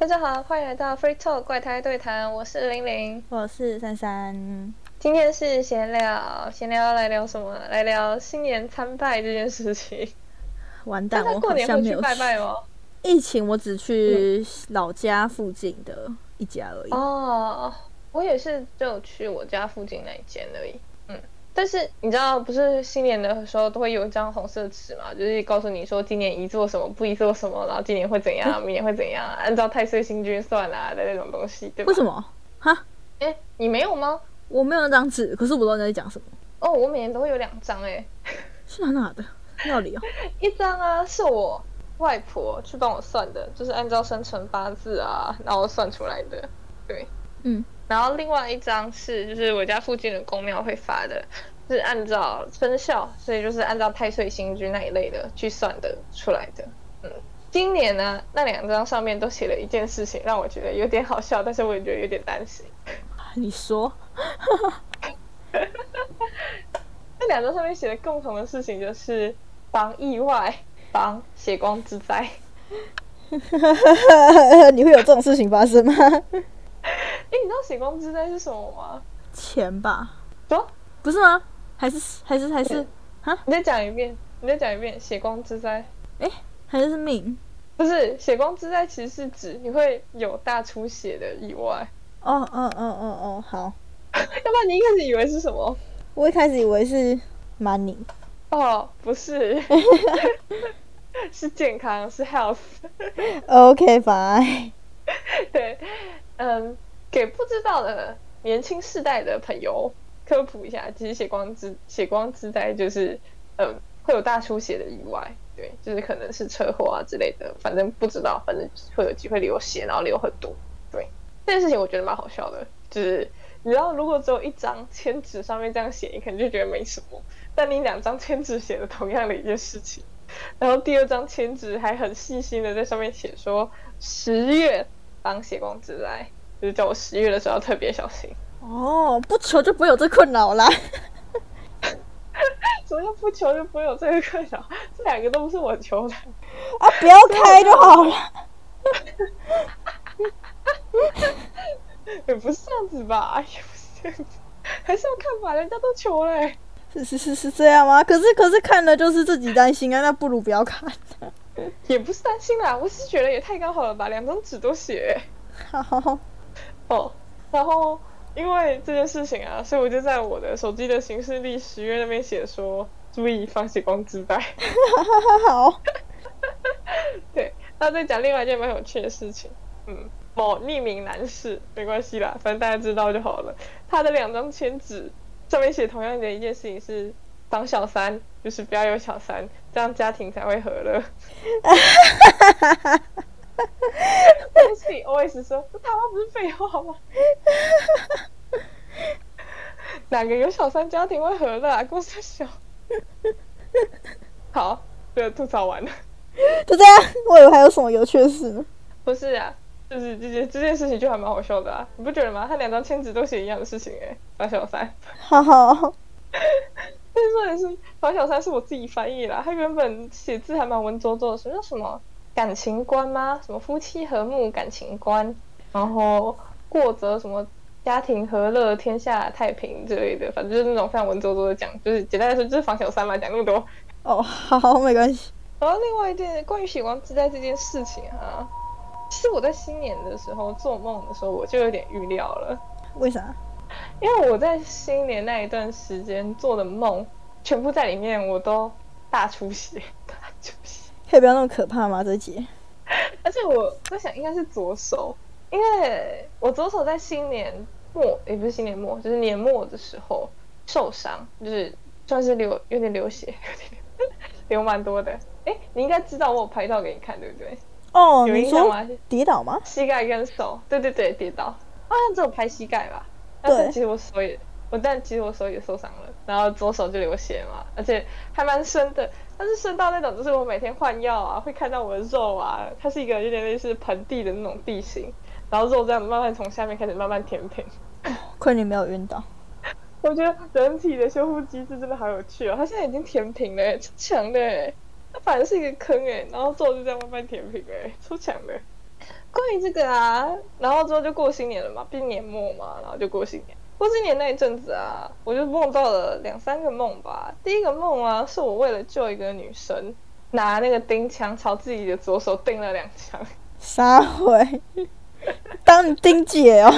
大家好，欢迎来到 Free Talk 怪胎对谈，我是玲玲，我是珊珊。今天是闲聊，闲聊来聊什么？来聊新年参拜这件事情。完蛋，我过年会去拜拜吗？疫情我只去老家附近的一家而已。哦，我也是，就去我家附近那一间而已。但是你知道，不是新年的时候都会有一张红色纸嘛？就是告诉你说今年宜做什么，不宜做什么，然后今年会怎样，明年会怎样，按照太岁星君算啊的那种东西，对吧？为什么？哈？哎，你没有吗？我没有那张纸，可是我不知道你在讲什么。哦，我每年都会有两张，哎，是哪哪的？那里哦？一张啊，是我外婆去帮我算的，就是按照生辰八字啊，然后算出来的。对，嗯。然后另外一张是，就是我家附近的公庙会发的，是按照生肖，所以就是按照太岁星君那一类的去算的出来的。嗯，今年呢，那两张上面都写了一件事情，让我觉得有点好笑，但是我也觉得有点担心。你说？那两张上面写的共同的事情就是防意外、防血光之灾。你会有这种事情发生吗？哎，你知道血光之灾是什么吗？钱吧？说不是吗？还是还是还是啊？你再讲一遍，你再讲一遍。血光之灾，哎，还是命？不是，血光之灾其实是指你会有大出血的意外。哦哦哦哦哦，好。要不然你一开始以为是什么？我一开始以为是 money。哦，不是，是健康，是 health。OK，fine。对。嗯，给不知道的年轻世代的朋友科普一下，其实血光之血光之灾就是，嗯，会有大出血的意外，对，就是可能是车祸啊之类的，反正不知道，反正会有机会流血，然后流很多，对，这件事情我觉得蛮好笑的，就是你知道，如果只有一张签纸上面这样写，你可能就觉得没什么，但你两张签纸写的同样的一件事情，然后第二张签纸还很细心的在上面写说十月。当血光之灾，就是叫我十月的时候要特别小心哦。不求就不会有这困扰啦。什么叫不求就不会有这个困扰？这两个都不是我求的啊！不要开就好了。也不是这样子吧？也不是这样子，还是要看吧。人家都求嘞。是是是是这样吗？可是可是看了就是自己担心啊，那不如不要看。也不是担心啦，我是觉得也太刚好了吧，两张纸都写。好，哦，然后因为这件事情啊，所以我就在我的手机的行事历十月那边写说，注意放血光之灾。好，对，那再讲另外一件蛮有趣的事情，嗯，某匿名男士，没关系啦，反正大家知道就好了。他的两张签纸上面写同样的一件事情是。当小三就是不要有小三，这样家庭才会和乐。我心里 always 说：“这他妈不是废话吗？”哪个有小三家庭会和乐啊？公司小。好，这吐槽完了。就这样，我以为还有什么有趣的事呢。不是啊，就是这件这件事情就还蛮好笑的啊，你不觉得吗？他两张签纸都写一样的事情哎，当小三。好好。但是说也是，黄小三是我自己翻译啦。他原本写字还蛮文绉绉的，什么叫什么感情观吗？什么夫妻和睦感情观，然后过着什么家庭和乐、天下太平之类的，反正就是那种非常文绉绉的讲，就是简单来说就是防小三嘛，讲那么多。哦，好，没关系。然后另外一件关于血光之灾这件事情啊，其实我在新年的时候做梦的时候，我就有点预料了。为啥？因为我在新年那一段时间做的梦，全部在里面，我都大出血，大出血，可以不要那么可怕吗？这节，而且我在想，应该是左手，因为我左手在新年末，也不是新年末，就是年末的时候受伤，就是算是流有点流血，有点流 蛮多的。哎，你应该知道我有拍照给你看，对不对？哦，有印象吗？跌倒吗？膝盖跟手，对对对，跌倒，好像只有拍膝盖吧。但是其实我手也，我但其实我手也受伤了，然后左手就流血嘛，而且还蛮深的。但是深到那种，就是我每天换药啊，会看到我的肉啊，它是一个有点类似盆地的那种地形，然后肉这样慢慢从下面开始慢慢填平。亏你没有晕倒。我觉得人体的修复机制真的好有趣哦，它现在已经填平了，超强的。它反正是一个坑哎，然后肉就这样慢慢填平哎，超强的。关于这个啊，然后之后就过新年了嘛，毕竟年末嘛，然后就过新年。过新年那一阵子啊，我就梦到了两三个梦吧。第一个梦啊，是我为了救一个女生，拿那个钉枪朝自己的左手钉了两枪。啥回？当你钉姐哦？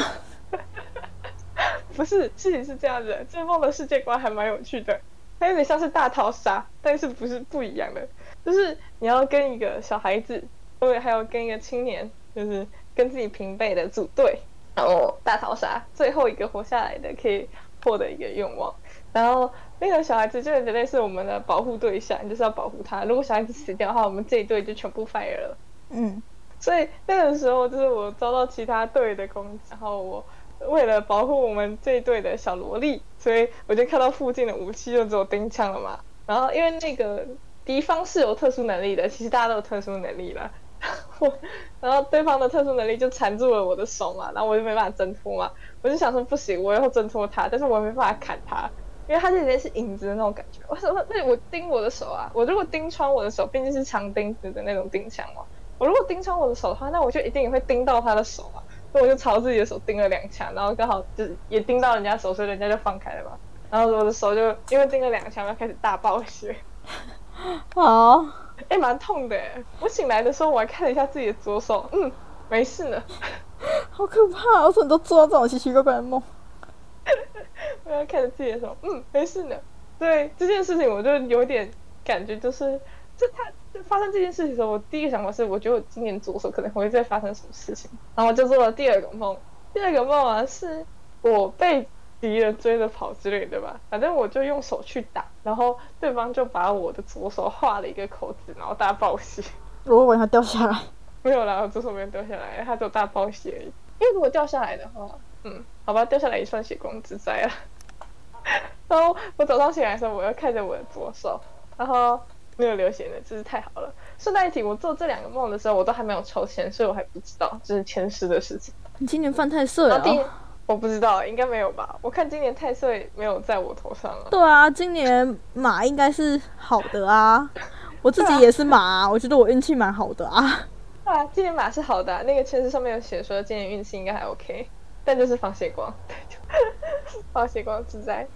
不是，事情是这样子的，这梦的世界观还蛮有趣的，它有点像是大逃杀，但是不是不一样的，就是你要跟一个小孩子，对，还有跟一个青年，就是跟自己平辈的组队。然后大逃杀，最后一个活下来的可以获得一个愿望。然后那个小孩子就有点类似我们的保护对象，就是要保护他。如果小孩子死掉的话，我们这一队就全部 fire 了。嗯，所以那个时候就是我遭到其他队的攻击，然后我为了保护我们这一队的小萝莉，所以我就看到附近的武器就只有钉枪了嘛。然后因为那个敌方是有特殊能力的，其实大家都有特殊能力然后对方的特殊能力就缠住了我的手嘛，然后我就没办法挣脱嘛。我就想说不行，我要挣脱他，但是我没办法砍他，因为他这边是影子的那种感觉。我说那我钉我的手啊，我如果钉穿我的手，毕竟是长钉子的那种钉枪嘛。我如果钉穿我的手的话，那我就一定也会钉到他的手啊。所以我就朝自己的手钉了两枪，然后刚好就也钉到人家手，所以人家就放开了嘛。然后我的手就因为钉了两枪，要开始大爆血。好。哎，蛮痛的。我醒来的时候，我还看了一下自己的左手，嗯，没事呢。好可怕！我怎么都做到这种奇奇怪怪的梦？我要看着自己的手，嗯，没事呢。对这件事情，我就有点感觉，就是这他发生这件事情的时候，我第一个想法是，我觉得我今年左手可能会再发生什么事情。然后我就做了第二个梦，第二个梦啊，是我被。敌人追着跑之类对吧，反正我就用手去打，然后对方就把我的左手划了一个口子，然后大爆血。我往下掉下来，没有啦，我左手没有掉下来，他只有大爆血而已。因为如果掉下来的话，嗯，好吧，掉下来也算血光之灾了。然后我早上醒来的时候，我又看着我的左手，然后没有流血的，真是太好了。顺带一提，我做这两个梦的时候，我都还没有抽签，所以我还不知道这是前世的事情。你今年犯太岁了。我不知道，应该没有吧？我看今年太岁没有在我头上啊。对啊，今年马应该是好的啊。我自己也是马，我觉得我运气蛮好的啊。对啊，今年马是好的，那个签字上面有写说今年运气应该还 OK，但就是防血光，防血光自在。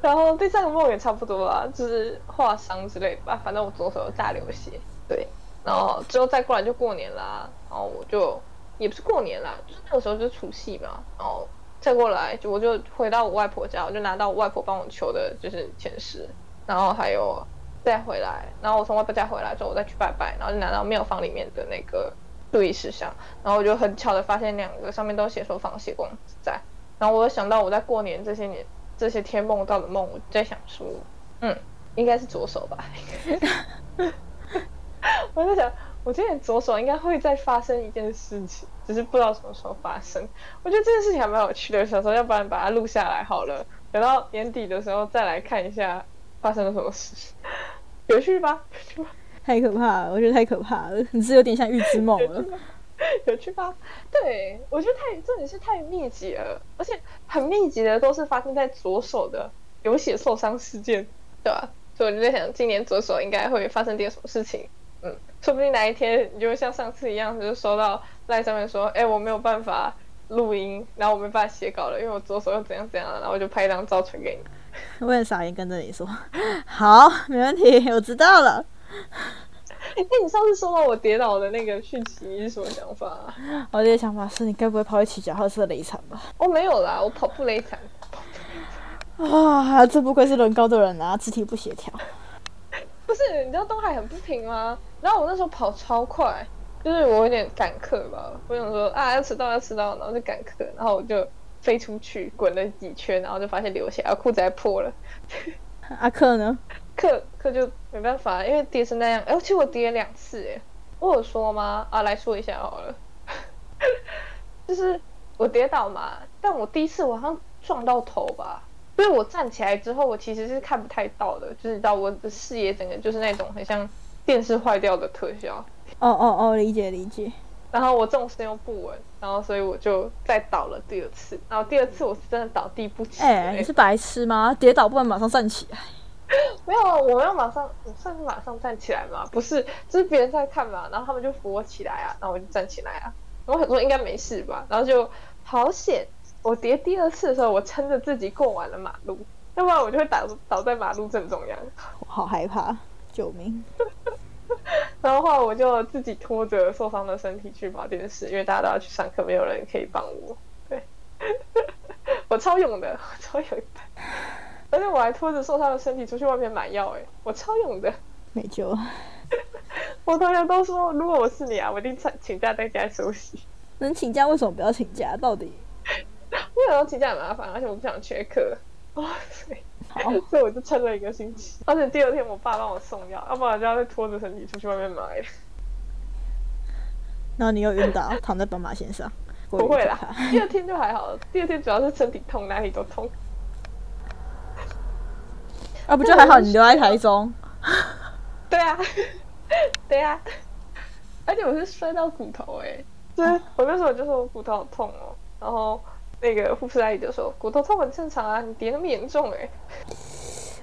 然后第三个梦也差不多啦，就是划伤之类的吧。反正我左手有大流血，对。然后之后再过来就过年啦，然后我就。也不是过年啦，就是那个时候就是除夕嘛，然后再过来就我就回到我外婆家，我就拿到我外婆帮我求的就是前世，然后还有再回来，然后我从外婆家回来之后，我再去拜拜，然后就拿到庙房里面的那个注意事项，然后我就很巧的发现两个上面都写说放血光在，然后我想到我在过年这些年这些天梦到的梦，我在想说，嗯，应该是左手吧，我在想。我今天左手应该会再发生一件事情，只是不知道什么时候发生。我觉得这件事情还蛮有趣的，想说要不然把它录下来好了，等到年底的时候再来看一下发生了什么事，有趣吧？有趣吧太可怕了，我觉得太可怕了，你是有点像预知梦了，有趣吧？对，我觉得太这里是太密集了，而且很密集的都是发生在左手的有血受伤事件，对吧？所以我就在想，今年左手应该会发生点什么事情。嗯，说不定哪一天你就会像上次一样，就收到赖上面说，哎，我没有办法录音，然后我没办法写稿了，因为我左手又怎样怎样了，然后我就拍一张照传给你。我也傻眼跟着你说，好，没问题，我知道了。哎，那你上次收到我跌倒的那个讯息，你是什么想法？我的想法是你该不会跑去骑脚踏车雷惨吧？我没有啦，我跑步雷惨。啊，这不愧是轮高的人啊，肢体不协调。不是，你知道东海很不平吗？然后我那时候跑超快，就是我有点赶课吧。我想说啊，要迟到要迟到，然后就赶课，然后我就飞出去滚了几圈，然后就发现流血，然后裤子还破了。阿 克呢？克克就没办法，因为跌成那样。哎，其实我跌了两次，哎，我有说吗？啊，来说一下好了。就是我跌倒嘛，但我第一次我好像撞到头吧。所以我站起来之后，我其实是看不太到的，就是到我的视野整个就是那种很像电视坏掉的特效。哦哦哦，理解理解。然后我重心又不稳，然后所以我就再倒了第二次。然后第二次我是真的倒地不起。哎，你是白痴吗？跌倒不能马上站起来？没有，我没有马上，我算是马上站起来嘛？不是，就是别人在看嘛，然后他们就扶我起来啊，然后我就站起来啊。我想说应该没事吧，然后就好险，我叠第二次的时候，我撑着自己过完了马路，要不然我就会倒倒在马路正中央。我好害怕，救命！然后后来我就自己拖着受伤的身体去保健室，因为大家都要去上课，没有人可以帮我。对，我超勇的，我超勇的，而且我还拖着受伤的身体出去外面买药，哎，我超勇的，没救。我同学都说，如果我是你啊，我一定请请假在家休息。能请假为什么不要请假？到底？为什么请假很麻烦，而且我不想缺课。哇塞！好，所以我就撑了一个星期。而且第二天我爸帮我送药，要不然就要再拖着身体出去外面买。然后你又晕倒，躺在斑马线上。不会啦，第二天就还好。第二天主要是身体痛，哪里都痛。啊，不就还好？你留在台中。对啊，对啊，而且我是摔到骨头哎，就是我那时候就说我骨头好痛哦，然后那个护士阿姨就说骨头痛很正常啊，你跌那么严重哎，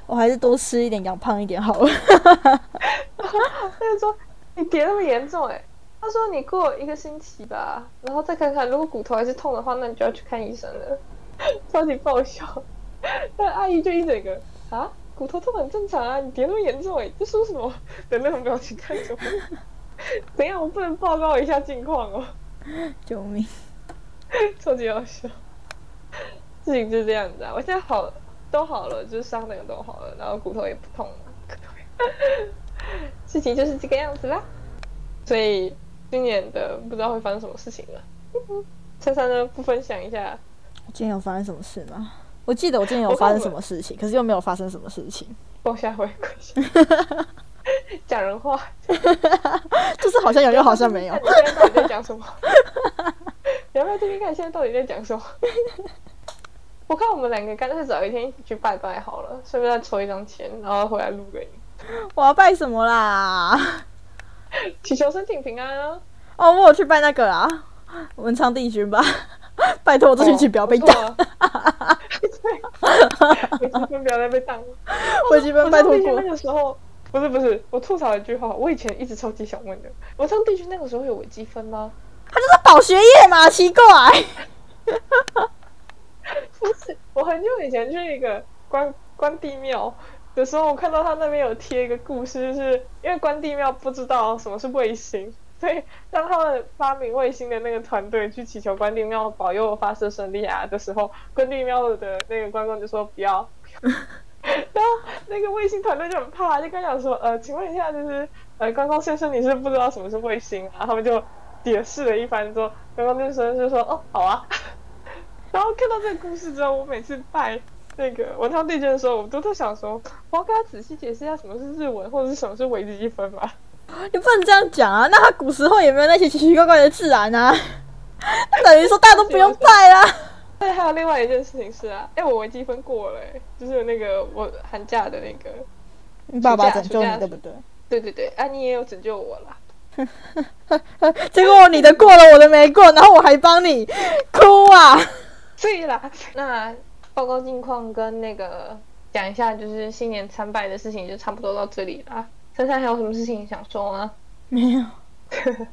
我还是多吃一点，养胖一点好了。他就说你跌那么严重哎，他说你过一个星期吧，然后再看看，如果骨头还是痛的话，那你就要去看医生了，超级爆笑。那阿姨就一整个啊。骨头痛很正常啊，你跌那么严重哎，这说什么的那种表情看着我？怎样？我不能报告一下近况哦？救命！超级好笑。事情就是这样子啊，我现在好都好了，就是伤那个都好了，然后骨头也不痛了。事情就是这个样子啦。所以今年的不知道会发生什么事情了。珊珊呢？不分享一下？今天有发生什么事吗？我记得我今天有发生什么事情，可是又没有发生什么事情。放下回归，讲人话，就是好像有又好像没有。现在到底在讲什么？你要不要听听看，现在到底在讲什么？我看我们两个干脆找一天一起去拜拜好了，顺便再抽一张钱，然后回来录给你。我要拜什么啦？祈求身体平安啊！哦，我有去拜那个啦，文昌帝君吧。拜托，我这学期不要被当。微积分不要再被当了。微积分拜托过。那个时候不是不是，我吐槽一句话，我以前一直超级想问的，文昌地区那个时候有微积分吗？他就是保学业嘛，奇怪。不是，我很久以前去一个关关帝庙的时候，我看到他那边有贴一个故事，就是因为关帝庙不知道什么是卫星。所以，当他们发明卫星的那个团队去祈求关帝庙保佑发射顺利啊的时候，关帝庙的那个关公就说不要。然后那个卫星团队就很怕，就跟讲说，呃，请问一下，就是呃，关公先生你是不知道什么是卫星啊？他们就解释了一番之后，关公先生就说，哦，好啊。然后看到这个故事之后，我每次拜那个文昌帝君的时候，我都在想说，我要跟他仔细解释一下什么是日文，或者是什么是微积分吧。你不能这样讲啊！那他古时候有没有那些奇奇怪怪的自然啊？那等于说大家都不用拜啦。对，还有另外一件事情是啊，哎，我微积分过了，就是那个我寒假的那个，你爸爸拯救你对不对？对对对，啊，你也有拯救我啦。结果你的过了，我的没过，然后我还帮你哭啊！对啦，那报告近况跟那个讲一下，就是新年参拜的事情，就差不多到这里啦。珊珊还有什么事情想说吗？没有。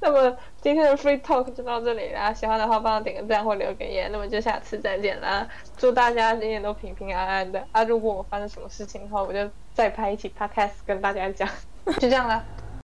那么今天的 free talk 就到这里啦。喜欢的话帮我点个赞或留个言。那么就下次再见啦！祝大家今年都平平安安的啊！如果我发生什么事情的话，我就再拍一期 podcast 跟大家讲。就这样啦。